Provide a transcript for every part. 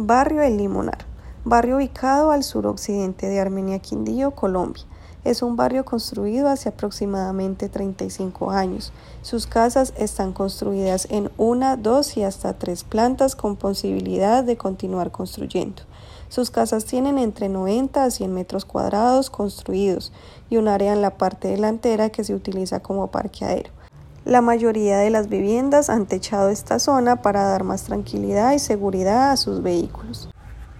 Barrio El Limonar. Barrio ubicado al suroccidente de Armenia Quindío, Colombia. Es un barrio construido hace aproximadamente 35 años. Sus casas están construidas en una, dos y hasta tres plantas con posibilidad de continuar construyendo. Sus casas tienen entre 90 a 100 metros cuadrados construidos y un área en la parte delantera que se utiliza como parqueadero. La mayoría de las viviendas han techado esta zona para dar más tranquilidad y seguridad a sus vehículos.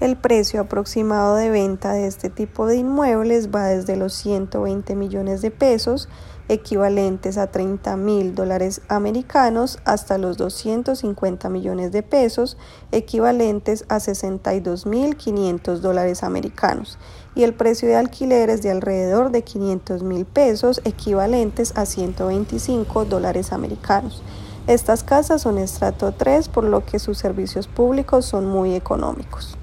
El precio aproximado de venta de este tipo de inmuebles va desde los 120 millones de pesos, equivalentes a 30 mil dólares americanos, hasta los 250 millones de pesos, equivalentes a 62 mil 500 dólares americanos, y el precio de alquiler es de alrededor de 500 mil pesos, equivalentes a 125 dólares americanos. Estas casas son estrato 3, por lo que sus servicios públicos son muy económicos.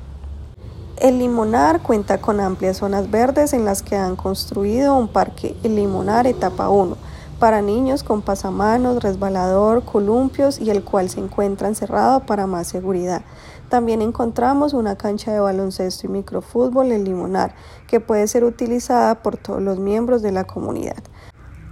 El Limonar cuenta con amplias zonas verdes en las que han construido un parque El Limonar Etapa 1 para niños con pasamanos, resbalador, columpios y el cual se encuentra encerrado para más seguridad. También encontramos una cancha de baloncesto y microfútbol El Limonar que puede ser utilizada por todos los miembros de la comunidad.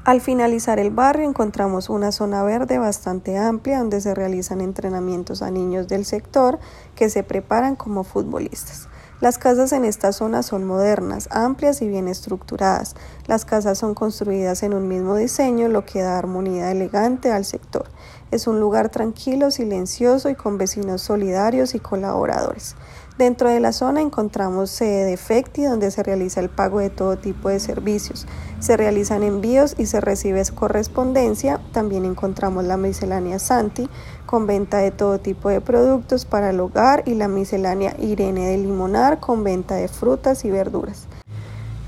Al finalizar el barrio encontramos una zona verde bastante amplia donde se realizan entrenamientos a niños del sector que se preparan como futbolistas. Las casas en esta zona son modernas, amplias y bien estructuradas. Las casas son construidas en un mismo diseño, lo que da armonía elegante al sector. Es un lugar tranquilo, silencioso y con vecinos solidarios y colaboradores. Dentro de la zona encontramos sede de FECTI donde se realiza el pago de todo tipo de servicios. Se realizan envíos y se recibe correspondencia. También encontramos la miscelánea Santi con venta de todo tipo de productos para el hogar y la miscelánea Irene de Limonar con venta de frutas y verduras.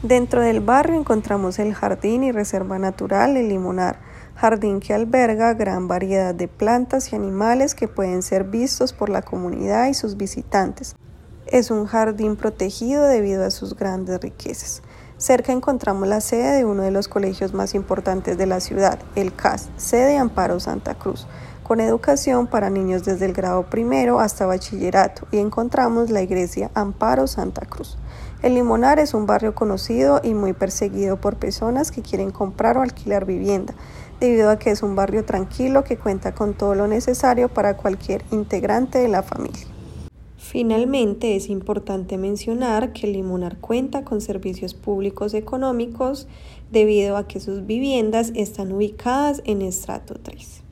Dentro del barrio encontramos el jardín y reserva natural de Limonar, jardín que alberga gran variedad de plantas y animales que pueden ser vistos por la comunidad y sus visitantes. Es un jardín protegido debido a sus grandes riquezas. Cerca encontramos la sede de uno de los colegios más importantes de la ciudad, el CAS, sede Amparo Santa Cruz, con educación para niños desde el grado primero hasta bachillerato, y encontramos la iglesia Amparo Santa Cruz. El Limonar es un barrio conocido y muy perseguido por personas que quieren comprar o alquilar vivienda, debido a que es un barrio tranquilo que cuenta con todo lo necesario para cualquier integrante de la familia. Finalmente, es importante mencionar que Limonar cuenta con servicios públicos económicos debido a que sus viviendas están ubicadas en estrato 3.